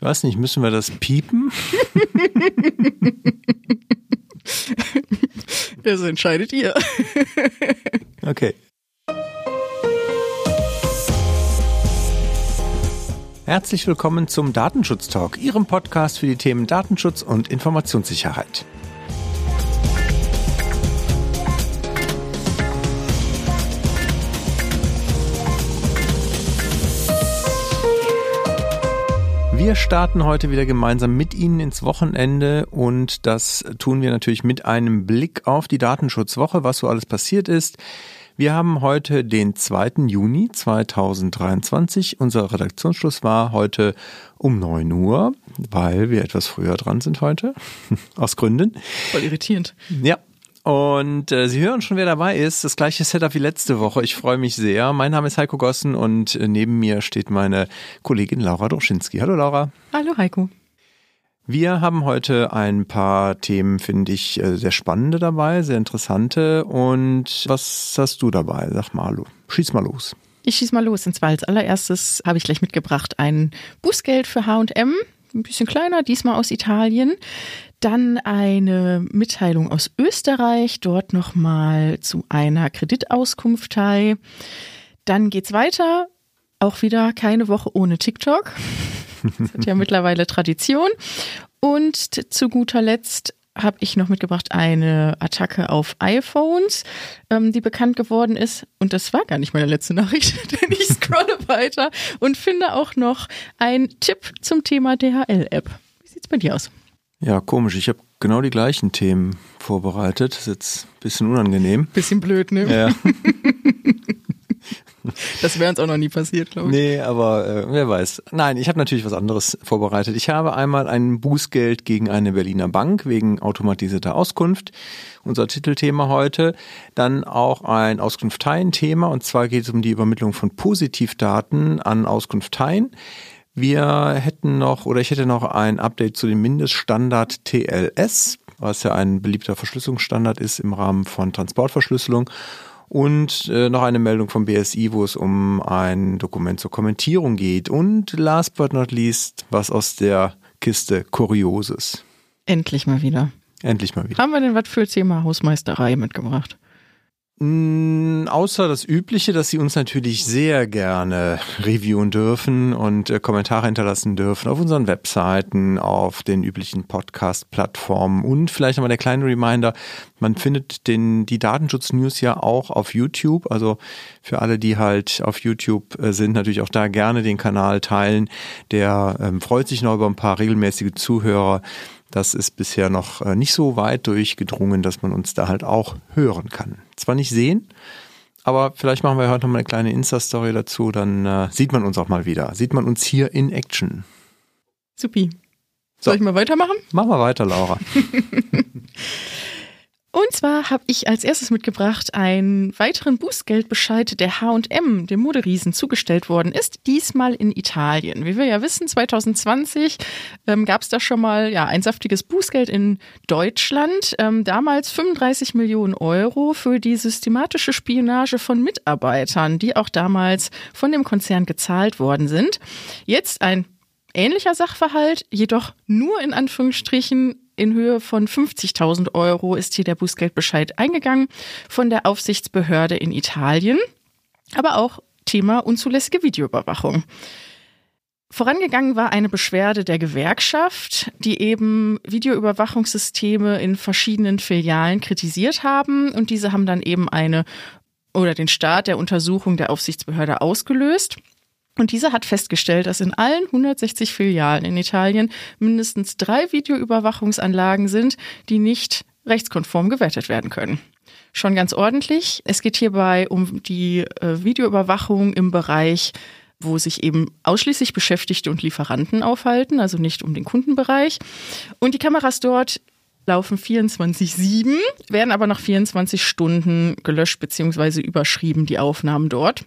Ich weiß nicht, müssen wir das piepen? Das entscheidet ihr. Okay. Herzlich willkommen zum Datenschutz Talk, Ihrem Podcast für die Themen Datenschutz und Informationssicherheit. Wir starten heute wieder gemeinsam mit Ihnen ins Wochenende und das tun wir natürlich mit einem Blick auf die Datenschutzwoche, was so alles passiert ist. Wir haben heute den 2. Juni 2023. Unser Redaktionsschluss war heute um 9 Uhr, weil wir etwas früher dran sind heute. Aus Gründen. Voll irritierend. Ja, und äh, Sie hören schon, wer dabei ist. Das gleiche Setup wie letzte Woche. Ich freue mich sehr. Mein Name ist Heiko Gossen und äh, neben mir steht meine Kollegin Laura Droschinski. Hallo Laura. Hallo Heiko. Wir haben heute ein paar Themen, finde ich, äh, sehr spannende dabei, sehr interessante. Und was hast du dabei? Sag mal, schieß mal los. Ich schieß mal los. Und zwar als allererstes habe ich gleich mitgebracht ein Bußgeld für H&M. Ein bisschen kleiner, diesmal aus Italien. Dann eine Mitteilung aus Österreich, dort nochmal zu einer Kreditauskunftei. Dann geht's weiter. Auch wieder keine Woche ohne TikTok. Das hat ja mittlerweile Tradition. Und zu guter Letzt habe ich noch mitgebracht eine Attacke auf iPhones, ähm, die bekannt geworden ist. Und das war gar nicht meine letzte Nachricht, denn ich scrolle weiter und finde auch noch einen Tipp zum Thema DHL-App. Wie sieht's bei dir aus? Ja, komisch. Ich habe genau die gleichen Themen vorbereitet. Das ist jetzt ein bisschen unangenehm. Bisschen blöd, ne? Ja. Das wäre uns auch noch nie passiert, glaube ich. Nee, aber äh, wer weiß. Nein, ich habe natürlich was anderes vorbereitet. Ich habe einmal ein Bußgeld gegen eine Berliner Bank wegen automatisierter Auskunft. Unser Titelthema heute. Dann auch ein Auskunfteien-Thema. Und zwar geht es um die Übermittlung von Positivdaten an Auskunfteien. Wir hätten noch, oder ich hätte noch ein Update zu dem Mindeststandard TLS, was ja ein beliebter Verschlüsselungsstandard ist im Rahmen von Transportverschlüsselung. Und äh, noch eine Meldung vom BSI, wo es um ein Dokument zur Kommentierung geht. Und last but not least, was aus der Kiste Kurioses. Endlich mal wieder. Endlich mal wieder. Haben wir denn was für Thema Hausmeisterei mitgebracht? Mm, außer das Übliche, dass Sie uns natürlich sehr gerne reviewen dürfen und äh, Kommentare hinterlassen dürfen auf unseren Webseiten, auf den üblichen Podcast-Plattformen und vielleicht nochmal der kleine Reminder, man findet den, die Datenschutz-News ja auch auf YouTube. Also für alle, die halt auf YouTube äh, sind, natürlich auch da gerne den Kanal teilen. Der ähm, freut sich noch über ein paar regelmäßige Zuhörer. Das ist bisher noch äh, nicht so weit durchgedrungen, dass man uns da halt auch hören kann. Zwar nicht sehen, aber vielleicht machen wir heute noch mal eine kleine Insta-Story dazu, dann äh, sieht man uns auch mal wieder. Sieht man uns hier in Action. Supi. Soll so. ich mal weitermachen? Mach mal weiter, Laura. Und zwar habe ich als erstes mitgebracht einen weiteren Bußgeldbescheid, der H&M, dem Moderiesen, zugestellt worden ist, diesmal in Italien. Wie wir ja wissen, 2020 ähm, gab es da schon mal ja, ein saftiges Bußgeld in Deutschland. Ähm, damals 35 Millionen Euro für die systematische Spionage von Mitarbeitern, die auch damals von dem Konzern gezahlt worden sind. Jetzt ein ähnlicher Sachverhalt, jedoch nur in Anführungsstrichen in Höhe von 50.000 Euro ist hier der Bußgeldbescheid eingegangen von der Aufsichtsbehörde in Italien. Aber auch Thema unzulässige Videoüberwachung. Vorangegangen war eine Beschwerde der Gewerkschaft, die eben Videoüberwachungssysteme in verschiedenen Filialen kritisiert haben und diese haben dann eben eine oder den Start der Untersuchung der Aufsichtsbehörde ausgelöst. Und diese hat festgestellt, dass in allen 160 Filialen in Italien mindestens drei Videoüberwachungsanlagen sind, die nicht rechtskonform gewertet werden können. Schon ganz ordentlich. Es geht hierbei um die äh, Videoüberwachung im Bereich wo sich eben ausschließlich Beschäftigte und Lieferanten aufhalten, also nicht um den Kundenbereich. Und die Kameras dort laufen 24-7, werden aber nach 24 Stunden gelöscht bzw. überschrieben, die Aufnahmen dort.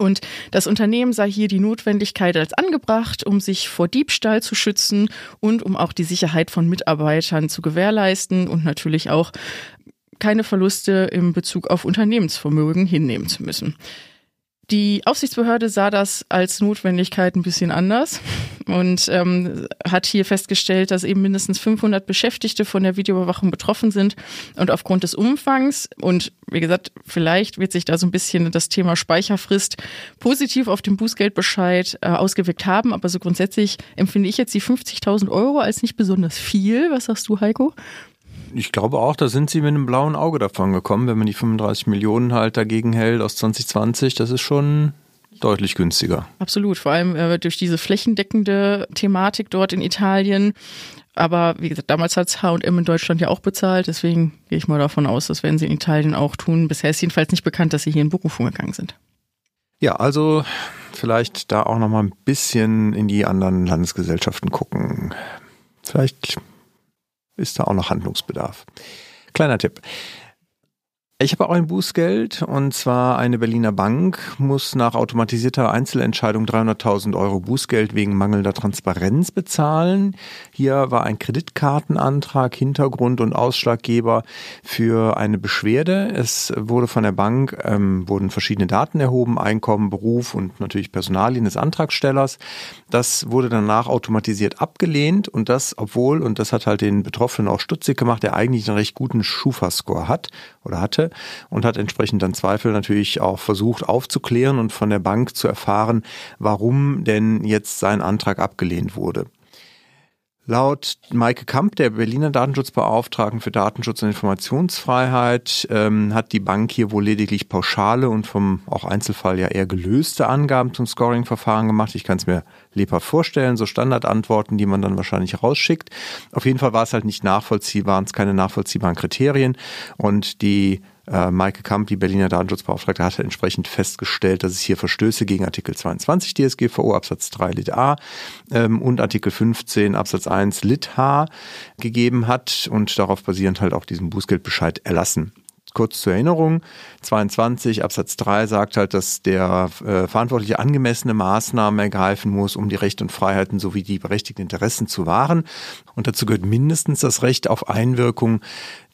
Und das Unternehmen sah hier die Notwendigkeit als angebracht, um sich vor Diebstahl zu schützen und um auch die Sicherheit von Mitarbeitern zu gewährleisten und natürlich auch keine Verluste im Bezug auf Unternehmensvermögen hinnehmen zu müssen. Die Aufsichtsbehörde sah das als Notwendigkeit ein bisschen anders und ähm, hat hier festgestellt, dass eben mindestens 500 Beschäftigte von der Videoüberwachung betroffen sind und aufgrund des Umfangs und wie gesagt, vielleicht wird sich da so ein bisschen das Thema Speicherfrist positiv auf den Bußgeldbescheid äh, ausgewirkt haben, aber so grundsätzlich empfinde ich jetzt die 50.000 Euro als nicht besonders viel. Was sagst du, Heiko? Ich glaube auch, da sind sie mit einem blauen Auge davon gekommen, wenn man die 35 Millionen halt dagegen hält aus 2020. Das ist schon deutlich günstiger. Absolut, vor allem äh, durch diese flächendeckende Thematik dort in Italien. Aber wie gesagt, damals hat es H&M in Deutschland ja auch bezahlt, deswegen gehe ich mal davon aus, das werden sie in Italien auch tun. Bisher ist jedenfalls nicht bekannt, dass sie hier in Berufung gegangen sind. Ja, also vielleicht da auch noch mal ein bisschen in die anderen Landesgesellschaften gucken. Vielleicht ist da auch noch Handlungsbedarf. Kleiner Tipp. Ich habe auch ein Bußgeld und zwar eine Berliner Bank muss nach automatisierter Einzelentscheidung 300.000 Euro Bußgeld wegen mangelnder Transparenz bezahlen. Hier war ein Kreditkartenantrag Hintergrund und Ausschlaggeber für eine Beschwerde. Es wurde von der Bank ähm, wurden verschiedene Daten erhoben, Einkommen, Beruf und natürlich Personalien des Antragstellers. Das wurde danach automatisiert abgelehnt und das, obwohl und das hat halt den Betroffenen auch stutzig gemacht, der eigentlich einen recht guten Schufa-Score hat oder hatte und hat entsprechend dann Zweifel natürlich auch versucht aufzuklären und von der Bank zu erfahren, warum denn jetzt sein Antrag abgelehnt wurde. Laut Maike Kamp, der Berliner Datenschutzbeauftragten für Datenschutz und Informationsfreiheit, ähm, hat die Bank hier wohl lediglich pauschale und vom auch Einzelfall ja eher gelöste Angaben zum Scoring-Verfahren gemacht. Ich kann es mir lebhaft vorstellen, so Standardantworten, die man dann wahrscheinlich rausschickt. Auf jeden Fall war es halt nicht nachvollziehbar, waren es keine nachvollziehbaren Kriterien und die äh, Maike Kamp, die Berliner Datenschutzbeauftragte, hatte entsprechend festgestellt, dass es hier Verstöße gegen Artikel 22 DSGVO Absatz 3 Lit A ähm, und Artikel 15 Absatz 1 Lit H gegeben hat und darauf basierend halt auch diesen Bußgeldbescheid erlassen kurz zur Erinnerung, 22 Absatz 3 sagt halt, dass der äh, Verantwortliche angemessene Maßnahmen ergreifen muss, um die Rechte und Freiheiten sowie die berechtigten Interessen zu wahren. Und dazu gehört mindestens das Recht auf Einwirkung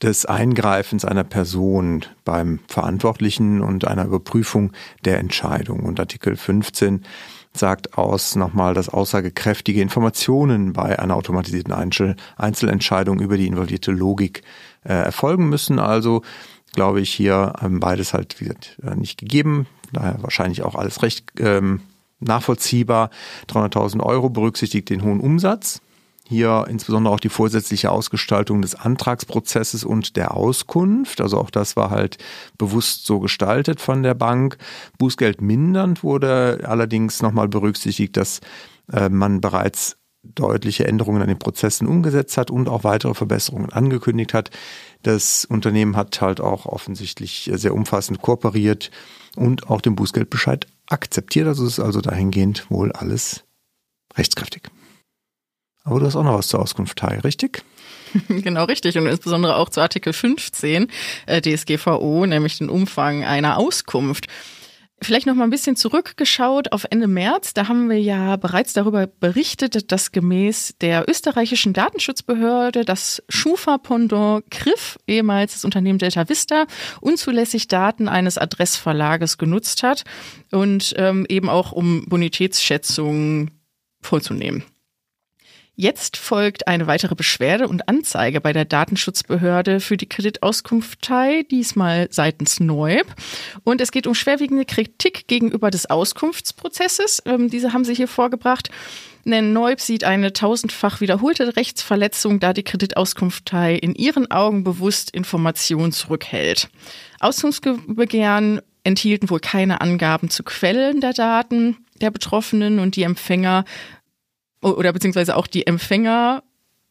des Eingreifens einer Person beim Verantwortlichen und einer Überprüfung der Entscheidung. Und Artikel 15 sagt aus nochmal, dass aussagekräftige Informationen bei einer automatisierten Einzelentscheidung über die involvierte Logik äh, erfolgen müssen. Also glaube ich, hier ähm, beides halt äh, nicht gegeben. Daher wahrscheinlich auch alles recht ähm, nachvollziehbar. 300.000 Euro berücksichtigt den hohen Umsatz. Hier insbesondere auch die vorsätzliche Ausgestaltung des Antragsprozesses und der Auskunft. Also auch das war halt bewusst so gestaltet von der Bank. Bußgeld mindernd wurde allerdings nochmal berücksichtigt, dass äh, man bereits deutliche Änderungen an den Prozessen umgesetzt hat und auch weitere Verbesserungen angekündigt hat. Das Unternehmen hat halt auch offensichtlich sehr umfassend kooperiert und auch den Bußgeldbescheid akzeptiert. Also ist also dahingehend wohl alles rechtskräftig. Aber du hast auch noch was zur Auskunft, Teil, richtig? Genau richtig und insbesondere auch zu Artikel 15 äh, DSGVO, nämlich den Umfang einer Auskunft. Vielleicht noch mal ein bisschen zurückgeschaut auf Ende März. Da haben wir ja bereits darüber berichtet, dass gemäß der österreichischen Datenschutzbehörde das Schufa-Pendant Griff, ehemals das Unternehmen Delta Vista, unzulässig Daten eines Adressverlages genutzt hat und ähm, eben auch um Bonitätsschätzungen vorzunehmen. Jetzt folgt eine weitere Beschwerde und Anzeige bei der Datenschutzbehörde für die Kreditauskunftei, diesmal seitens Neub. Und es geht um schwerwiegende Kritik gegenüber des Auskunftsprozesses. Ähm, diese haben sie hier vorgebracht. Denn Neub sieht eine tausendfach wiederholte Rechtsverletzung, da die Kreditauskunftei in ihren Augen bewusst Informationen zurückhält. Auskunftsbegehren enthielten wohl keine Angaben zu Quellen der Daten der Betroffenen und die Empfänger oder beziehungsweise auch die Empfänger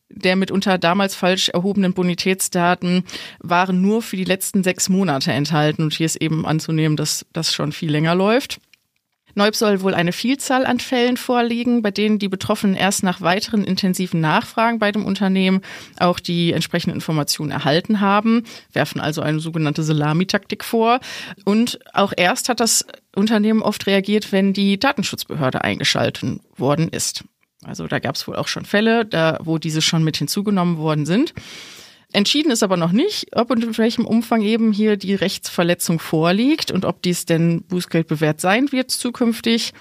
der mitunter damals falsch erhobenen Bonitätsdaten waren nur für die letzten sechs Monate enthalten. Und hier ist eben anzunehmen, dass das schon viel länger läuft. Neub soll wohl eine Vielzahl an Fällen vorliegen, bei denen die Betroffenen erst nach weiteren intensiven Nachfragen bei dem Unternehmen auch die entsprechenden Informationen erhalten haben, werfen also eine sogenannte Salamitaktik vor. Und auch erst hat das Unternehmen oft reagiert, wenn die Datenschutzbehörde eingeschaltet worden ist. Also da gab es wohl auch schon Fälle, da, wo diese schon mit hinzugenommen worden sind. Entschieden ist aber noch nicht, ob und in welchem Umfang eben hier die Rechtsverletzung vorliegt und ob dies denn Bußgeld bewährt sein wird zukünftig.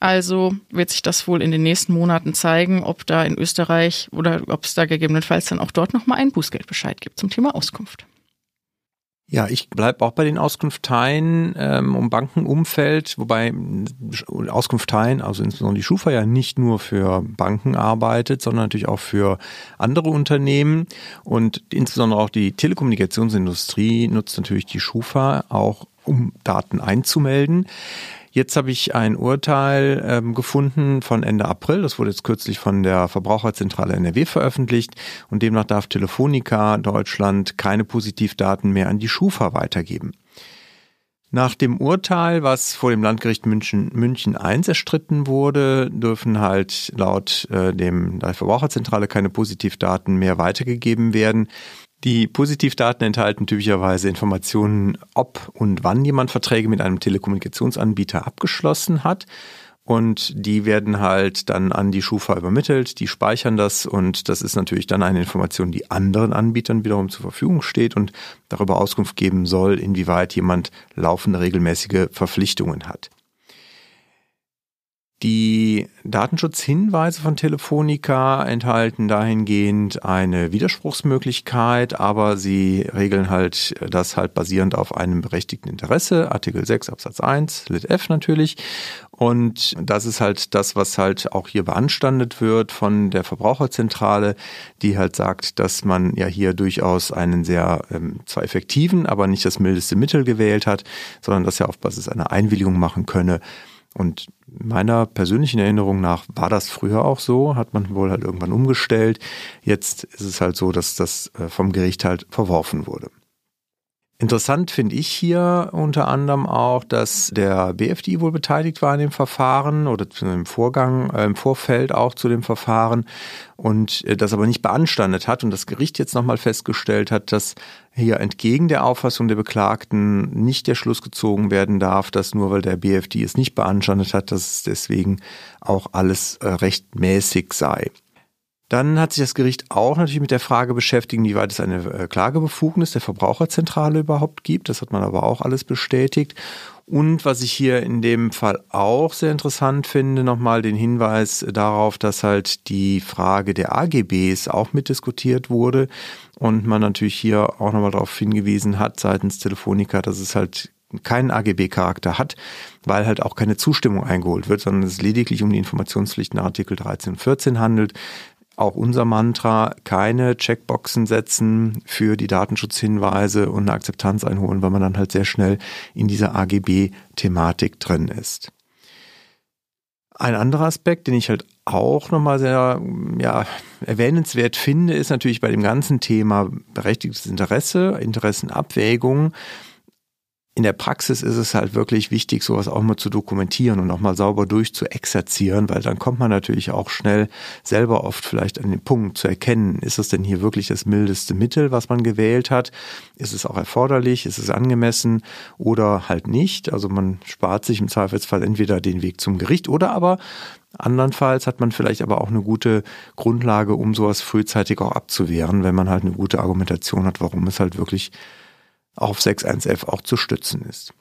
Also wird sich das wohl in den nächsten Monaten zeigen, ob da in Österreich oder ob es da gegebenenfalls dann auch dort nochmal einen Bußgeldbescheid gibt zum Thema Auskunft. Ja, ich bleibe auch bei den Auskunfteien ähm, um Bankenumfeld, wobei Auskunfteien, also insbesondere die Schufa ja nicht nur für Banken arbeitet, sondern natürlich auch für andere Unternehmen und insbesondere auch die Telekommunikationsindustrie nutzt natürlich die Schufa auch, um Daten einzumelden. Jetzt habe ich ein Urteil ähm, gefunden von Ende April. Das wurde jetzt kürzlich von der Verbraucherzentrale NRW veröffentlicht. Und demnach darf Telefonica Deutschland keine Positivdaten mehr an die Schufa weitergeben. Nach dem Urteil, was vor dem Landgericht München, München I erstritten wurde, dürfen halt laut äh, dem der Verbraucherzentrale keine Positivdaten mehr weitergegeben werden. Die Positivdaten enthalten typischerweise Informationen, ob und wann jemand Verträge mit einem Telekommunikationsanbieter abgeschlossen hat. Und die werden halt dann an die Schufa übermittelt, die speichern das und das ist natürlich dann eine Information, die anderen Anbietern wiederum zur Verfügung steht und darüber Auskunft geben soll, inwieweit jemand laufende regelmäßige Verpflichtungen hat. Die Datenschutzhinweise von Telefonica enthalten dahingehend eine Widerspruchsmöglichkeit, aber sie regeln halt das halt basierend auf einem berechtigten Interesse, Artikel 6 Absatz 1, Lit F natürlich. Und das ist halt das, was halt auch hier beanstandet wird von der Verbraucherzentrale, die halt sagt, dass man ja hier durchaus einen sehr ähm, zwar effektiven, aber nicht das mildeste Mittel gewählt hat, sondern dass er auf Basis einer Einwilligung machen könne. Und meiner persönlichen Erinnerung nach war das früher auch so, hat man wohl halt irgendwann umgestellt. Jetzt ist es halt so, dass das äh, vom Gericht halt verworfen wurde. Interessant finde ich hier unter anderem auch, dass der BFD wohl beteiligt war in dem Verfahren oder im Vorgang, äh, im Vorfeld auch zu dem Verfahren und äh, das aber nicht beanstandet hat und das Gericht jetzt nochmal festgestellt hat, dass hier entgegen der Auffassung der Beklagten nicht der Schluss gezogen werden darf, dass nur weil der BFD es nicht beanstandet hat, dass es deswegen auch alles äh, rechtmäßig sei. Dann hat sich das Gericht auch natürlich mit der Frage beschäftigt, wie weit es eine äh, Klagebefugnis der Verbraucherzentrale überhaupt gibt. Das hat man aber auch alles bestätigt. Und was ich hier in dem Fall auch sehr interessant finde, nochmal den Hinweis darauf, dass halt die Frage der AGBs auch mitdiskutiert wurde und man natürlich hier auch nochmal darauf hingewiesen hat seitens Telefonica, dass es halt keinen AGB-Charakter hat, weil halt auch keine Zustimmung eingeholt wird, sondern es lediglich um die Informationspflichten Artikel 13 und 14 handelt auch unser Mantra, keine Checkboxen setzen für die Datenschutzhinweise und eine Akzeptanz einholen, weil man dann halt sehr schnell in dieser AGB-Thematik drin ist. Ein anderer Aspekt, den ich halt auch nochmal sehr ja, erwähnenswert finde, ist natürlich bei dem ganzen Thema berechtigtes Interesse, Interessenabwägung, in der Praxis ist es halt wirklich wichtig, sowas auch mal zu dokumentieren und auch mal sauber durchzuexerzieren, weil dann kommt man natürlich auch schnell selber oft vielleicht an den Punkt zu erkennen, ist es denn hier wirklich das mildeste Mittel, was man gewählt hat? Ist es auch erforderlich? Ist es angemessen oder halt nicht? Also man spart sich im Zweifelsfall entweder den Weg zum Gericht oder aber Andernfalls hat man vielleicht aber auch eine gute Grundlage, um sowas frühzeitig auch abzuwehren, wenn man halt eine gute Argumentation hat, warum es halt wirklich auf 6.1f auch zu stützen ist.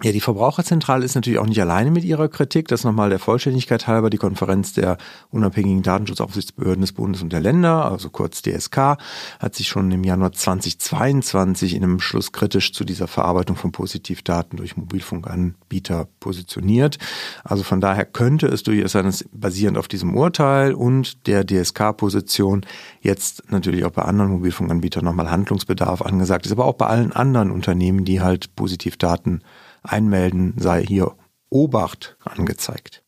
Ja, die Verbraucherzentrale ist natürlich auch nicht alleine mit ihrer Kritik. Das nochmal der Vollständigkeit halber. Die Konferenz der unabhängigen Datenschutzaufsichtsbehörden des Bundes und der Länder, also kurz DSK, hat sich schon im Januar 2022 in einem Schluss kritisch zu dieser Verarbeitung von Positivdaten durch Mobilfunkanbieter positioniert. Also von daher könnte es durchaus sein, dass basierend auf diesem Urteil und der DSK-Position jetzt natürlich auch bei anderen Mobilfunkanbietern nochmal Handlungsbedarf angesagt ist, aber auch bei allen anderen Unternehmen, die halt Positivdaten einmelden, sei hier Obacht angezeigt.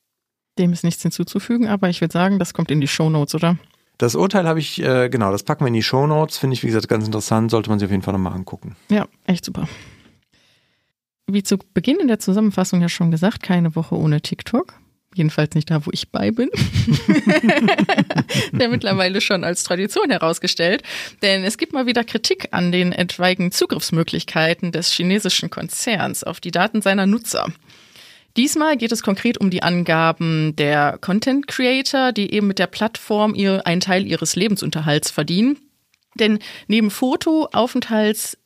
Dem ist nichts hinzuzufügen, aber ich würde sagen, das kommt in die Show Notes, oder? Das Urteil habe ich, äh, genau, das packen wir in die Show Notes. Finde ich, wie gesagt, ganz interessant. Sollte man sich auf jeden Fall nochmal angucken. Ja, echt super. Wie zu Beginn in der Zusammenfassung ja schon gesagt, keine Woche ohne TikTok. Jedenfalls nicht da, wo ich bei bin. Der mittlerweile schon als Tradition herausgestellt. Denn es gibt mal wieder Kritik an den etwaigen Zugriffsmöglichkeiten des chinesischen Konzerns auf die Daten seiner Nutzer. Diesmal geht es konkret um die Angaben der Content Creator, die eben mit der Plattform ihr, einen Teil ihres Lebensunterhalts verdienen Denn neben Foto, Aufenthalts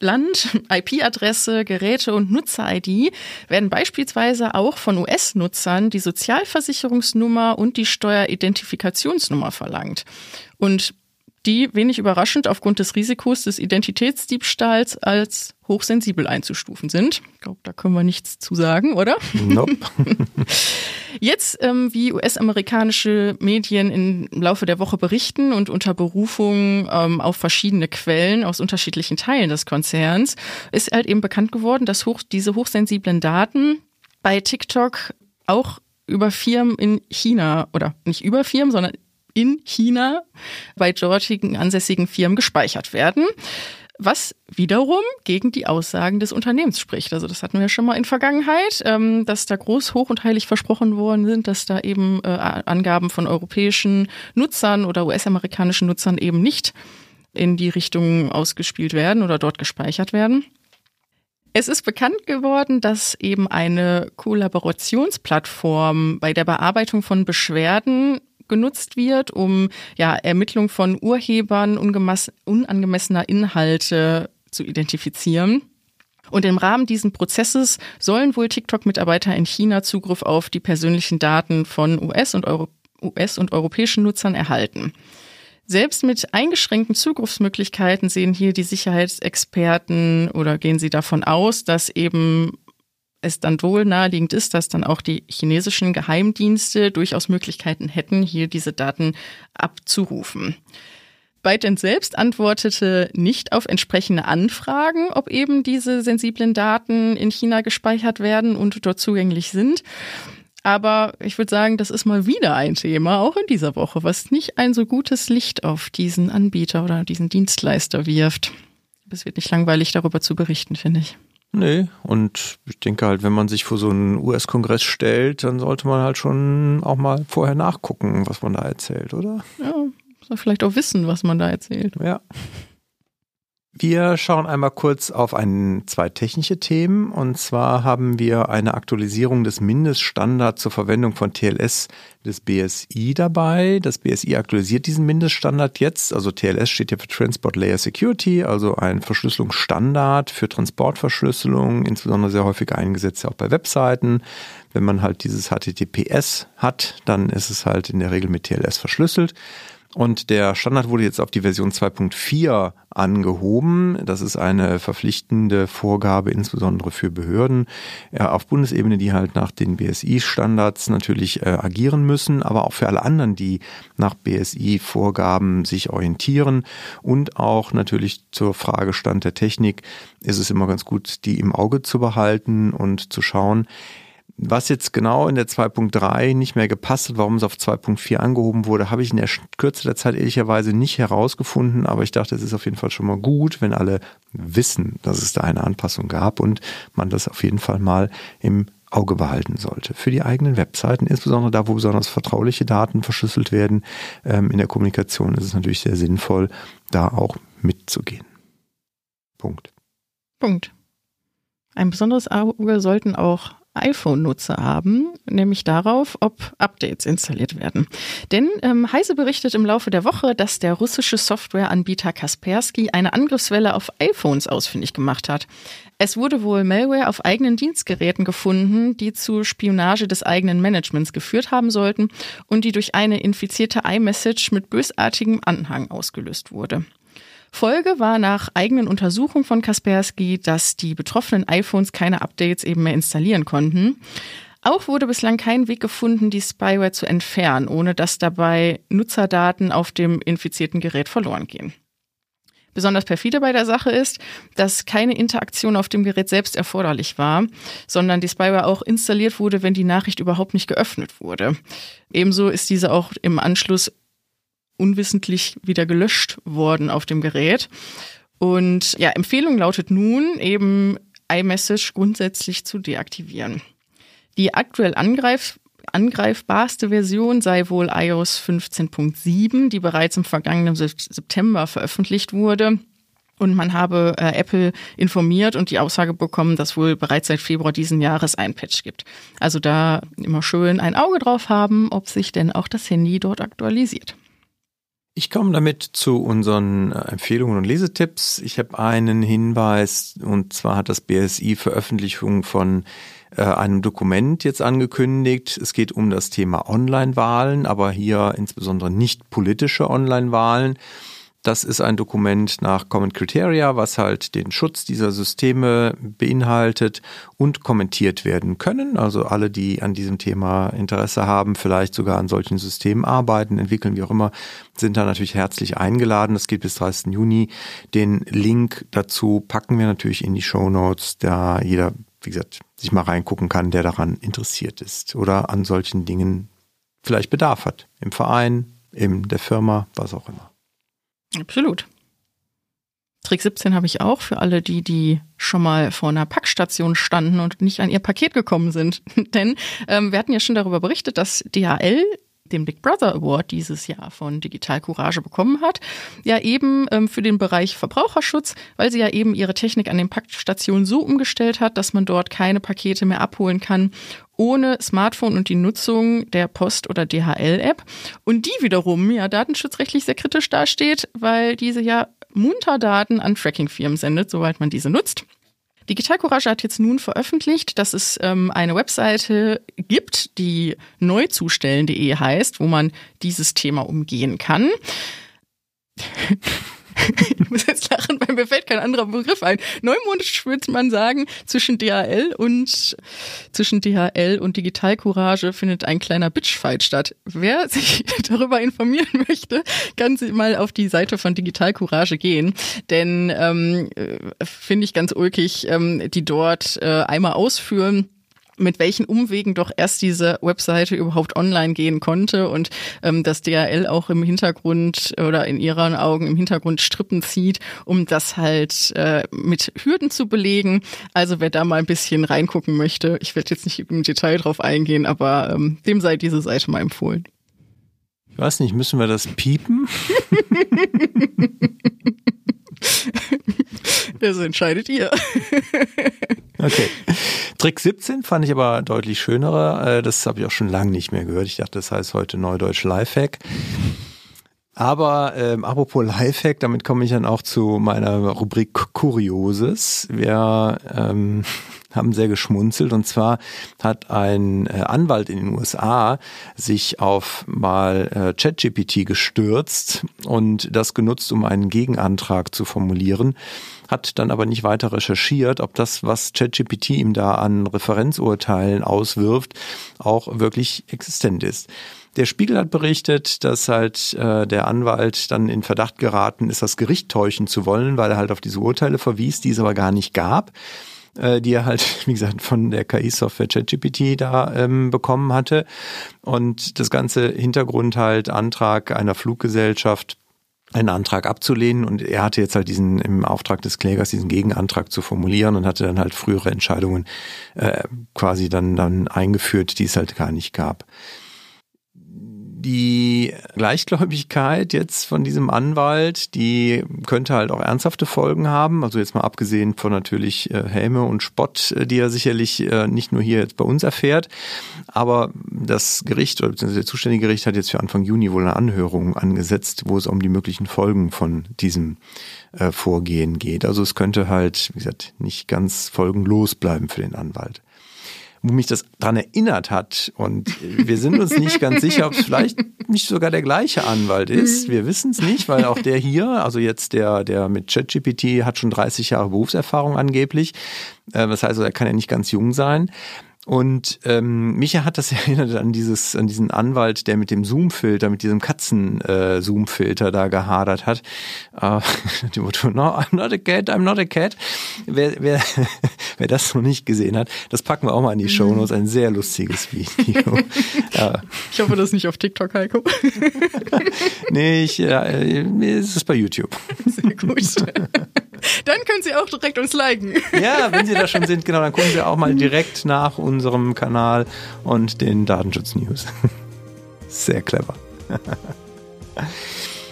Land, IP-Adresse, Geräte und Nutzer-ID werden beispielsweise auch von US-Nutzern die Sozialversicherungsnummer und die Steueridentifikationsnummer verlangt. Und die wenig überraschend aufgrund des Risikos des Identitätsdiebstahls als hochsensibel einzustufen sind. Ich glaube, da können wir nichts zu sagen, oder? Nope. Jetzt, ähm, wie US-amerikanische Medien im Laufe der Woche berichten und unter Berufung ähm, auf verschiedene Quellen aus unterschiedlichen Teilen des Konzerns, ist halt eben bekannt geworden, dass hoch, diese hochsensiblen Daten bei TikTok auch über Firmen in China oder nicht über Firmen, sondern in China bei dortigen ansässigen Firmen gespeichert werden was wiederum gegen die Aussagen des Unternehmens spricht. Also das hatten wir schon mal in Vergangenheit, ähm, dass da groß, hoch und heilig versprochen worden sind, dass da eben äh, Angaben von europäischen Nutzern oder US-amerikanischen Nutzern eben nicht in die Richtung ausgespielt werden oder dort gespeichert werden. Es ist bekannt geworden, dass eben eine Kollaborationsplattform bei der Bearbeitung von Beschwerden genutzt wird, um ja Ermittlung von Urhebern unangemessener Inhalte zu identifizieren. Und im Rahmen dieses Prozesses sollen wohl TikTok-Mitarbeiter in China Zugriff auf die persönlichen Daten von US und, Euro US und europäischen Nutzern erhalten. Selbst mit eingeschränkten Zugriffsmöglichkeiten sehen hier die Sicherheitsexperten oder gehen sie davon aus, dass eben es dann wohl naheliegend ist, dass dann auch die chinesischen Geheimdienste durchaus Möglichkeiten hätten, hier diese Daten abzurufen. ByteDance selbst antwortete nicht auf entsprechende Anfragen, ob eben diese sensiblen Daten in China gespeichert werden und dort zugänglich sind. Aber ich würde sagen, das ist mal wieder ein Thema, auch in dieser Woche, was nicht ein so gutes Licht auf diesen Anbieter oder diesen Dienstleister wirft. Es wird nicht langweilig, darüber zu berichten, finde ich. Nee, und ich denke halt, wenn man sich vor so einen US-Kongress stellt, dann sollte man halt schon auch mal vorher nachgucken, was man da erzählt, oder? Ja, vielleicht auch wissen, was man da erzählt. Ja. Wir schauen einmal kurz auf ein, zwei technische Themen. Und zwar haben wir eine Aktualisierung des Mindeststandards zur Verwendung von TLS des BSI dabei. Das BSI aktualisiert diesen Mindeststandard jetzt. Also TLS steht ja für Transport Layer Security, also ein Verschlüsselungsstandard für Transportverschlüsselung, insbesondere sehr häufig eingesetzt auch bei Webseiten. Wenn man halt dieses HTTPS hat, dann ist es halt in der Regel mit TLS verschlüsselt. Und der Standard wurde jetzt auf die Version 2.4 angehoben. Das ist eine verpflichtende Vorgabe, insbesondere für Behörden ja, auf Bundesebene, die halt nach den BSI-Standards natürlich äh, agieren müssen, aber auch für alle anderen, die nach BSI-Vorgaben sich orientieren und auch natürlich zur Fragestand der Technik ist es immer ganz gut, die im Auge zu behalten und zu schauen, was jetzt genau in der 2.3 nicht mehr gepasst hat, warum es auf 2.4 angehoben wurde, habe ich in der Kürze der Zeit ehrlicherweise nicht herausgefunden, aber ich dachte, es ist auf jeden Fall schon mal gut, wenn alle wissen, dass es da eine Anpassung gab und man das auf jeden Fall mal im Auge behalten sollte. Für die eigenen Webseiten, insbesondere da, wo besonders vertrauliche Daten verschlüsselt werden, ähm, in der Kommunikation ist es natürlich sehr sinnvoll, da auch mitzugehen. Punkt. Punkt. Ein besonderes Auge sollten auch iPhone-Nutzer haben, nämlich darauf, ob Updates installiert werden. Denn ähm, Heise berichtet im Laufe der Woche, dass der russische Softwareanbieter Kaspersky eine Angriffswelle auf iPhones ausfindig gemacht hat. Es wurde wohl Malware auf eigenen Dienstgeräten gefunden, die zur Spionage des eigenen Managements geführt haben sollten und die durch eine infizierte iMessage mit bösartigem Anhang ausgelöst wurde. Folge war nach eigenen Untersuchungen von Kaspersky, dass die betroffenen iPhones keine Updates eben mehr installieren konnten. Auch wurde bislang kein Weg gefunden, die Spyware zu entfernen, ohne dass dabei Nutzerdaten auf dem infizierten Gerät verloren gehen. Besonders perfide bei der Sache ist, dass keine Interaktion auf dem Gerät selbst erforderlich war, sondern die Spyware auch installiert wurde, wenn die Nachricht überhaupt nicht geöffnet wurde. Ebenso ist diese auch im Anschluss unwissentlich wieder gelöscht worden auf dem Gerät. Und ja, Empfehlung lautet nun eben iMessage grundsätzlich zu deaktivieren. Die aktuell angreif angreifbarste Version sei wohl iOS 15.7, die bereits im vergangenen September veröffentlicht wurde. Und man habe äh, Apple informiert und die Aussage bekommen, dass wohl bereits seit Februar diesen Jahres ein Patch gibt. Also da immer schön ein Auge drauf haben, ob sich denn auch das Handy dort aktualisiert. Ich komme damit zu unseren äh, Empfehlungen und Lesetipps. Ich habe einen Hinweis und zwar hat das BSI Veröffentlichung von äh, einem Dokument jetzt angekündigt. Es geht um das Thema Online-Wahlen, aber hier insbesondere nicht politische Online-Wahlen. Das ist ein Dokument nach Common Criteria, was halt den Schutz dieser Systeme beinhaltet und kommentiert werden können. Also alle, die an diesem Thema Interesse haben, vielleicht sogar an solchen Systemen arbeiten, entwickeln, wie auch immer, sind da natürlich herzlich eingeladen. Das geht bis 30. Juni. Den Link dazu packen wir natürlich in die Show Notes, da jeder, wie gesagt, sich mal reingucken kann, der daran interessiert ist oder an solchen Dingen vielleicht Bedarf hat. Im Verein, in der Firma, was auch immer. Absolut. Trick 17 habe ich auch für alle die, die schon mal vor einer Packstation standen und nicht an ihr Paket gekommen sind. Denn ähm, wir hatten ja schon darüber berichtet, dass DHL den Big Brother Award dieses Jahr von Digital Courage bekommen hat. Ja, eben ähm, für den Bereich Verbraucherschutz, weil sie ja eben ihre Technik an den Packstationen so umgestellt hat, dass man dort keine Pakete mehr abholen kann ohne Smartphone und die Nutzung der Post- oder DHL-App. Und die wiederum ja datenschutzrechtlich sehr kritisch dasteht, weil diese ja munter Daten an Tracking-Firmen sendet, soweit man diese nutzt. Digital Courage hat jetzt nun veröffentlicht, dass es ähm, eine Webseite gibt, die neuzustellen.de heißt, wo man dieses Thema umgehen kann. ich muss jetzt lachen, weil mir fällt kein anderer Begriff ein. Neumodisch würde man sagen, zwischen DHL und zwischen DHL und Digitalcourage findet ein kleiner Bitchfight statt. Wer sich darüber informieren möchte, kann sie mal auf die Seite von Digitalcourage gehen, denn ähm, äh, finde ich ganz ulkig, ähm, die dort äh, einmal ausführen mit welchen Umwegen doch erst diese Webseite überhaupt online gehen konnte und ähm, dass DHL auch im Hintergrund oder in ihren Augen im Hintergrund Strippen zieht, um das halt äh, mit Hürden zu belegen. Also wer da mal ein bisschen reingucken möchte, ich werde jetzt nicht im Detail drauf eingehen, aber ähm, dem sei diese Seite mal empfohlen. Ich weiß nicht, müssen wir das piepen? Das entscheidet ihr. Okay. Trick 17 fand ich aber deutlich schönerer. Äh, das habe ich auch schon lange nicht mehr gehört. Ich dachte, das heißt heute Neudeutsch Lifehack. Aber ähm, apropos Lifehack, damit komme ich dann auch zu meiner Rubrik Kurioses. Wir ähm, haben sehr geschmunzelt und zwar hat ein äh, Anwalt in den USA sich auf mal äh, ChatGPT gestürzt und das genutzt, um einen Gegenantrag zu formulieren hat dann aber nicht weiter recherchiert, ob das, was ChatGPT ihm da an Referenzurteilen auswirft, auch wirklich existent ist. Der Spiegel hat berichtet, dass halt äh, der Anwalt dann in Verdacht geraten ist, das Gericht täuschen zu wollen, weil er halt auf diese Urteile verwies, die es aber gar nicht gab äh, die er halt, wie gesagt, von der KI-Software ChatGPT da ähm, bekommen hatte. Und das ganze Hintergrund halt Antrag einer Fluggesellschaft einen Antrag abzulehnen. Und er hatte jetzt halt diesen im Auftrag des Klägers diesen Gegenantrag zu formulieren und hatte dann halt frühere Entscheidungen äh, quasi dann dann eingeführt, die es halt gar nicht gab die Gleichgläubigkeit jetzt von diesem Anwalt, die könnte halt auch ernsthafte Folgen haben. Also jetzt mal abgesehen von natürlich äh, Häme und Spott, äh, die er sicherlich äh, nicht nur hier jetzt bei uns erfährt. Aber das Gericht oder beziehungsweise der zuständige Gericht hat jetzt für Anfang Juni wohl eine Anhörung angesetzt, wo es um die möglichen Folgen von diesem Vorgehen geht. Also es könnte halt, wie gesagt, nicht ganz folgenlos bleiben für den Anwalt mich das daran erinnert hat. Und wir sind uns nicht ganz sicher, ob es vielleicht nicht sogar der gleiche Anwalt ist. Mhm. Wir wissen es nicht, weil auch der hier, also jetzt der, der mit ChatGPT hat schon 30 Jahre Berufserfahrung angeblich. Äh, das heißt, also, er kann ja nicht ganz jung sein. Und ähm, Micha hat das erinnert an dieses, an diesen Anwalt, der mit dem Zoom-Filter, mit diesem Katzen-Zoom-Filter äh, da gehadert hat. Äh, dem Motto, no, I'm not a cat, I'm not a cat. Wer, wer, wer das noch nicht gesehen hat, das packen wir auch mal in die Show Notes. Ein sehr lustiges Video. ja. Ich hoffe, das ist nicht auf TikTok, Heiko. nee, ich, ja, es ist bei YouTube. Sehr gut. Dann können Sie auch direkt uns liken. Ja, wenn Sie da schon sind, genau, dann gucken Sie auch mal direkt nach unserem Kanal und den Datenschutz-News. Sehr clever.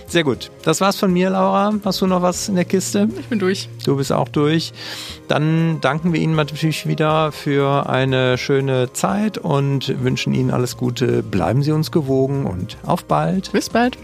Sehr gut. Das war's von mir, Laura. Hast du noch was in der Kiste? Ich bin durch. Du bist auch durch. Dann danken wir Ihnen natürlich wieder für eine schöne Zeit und wünschen Ihnen alles Gute. Bleiben Sie uns gewogen und auf bald. Bis bald.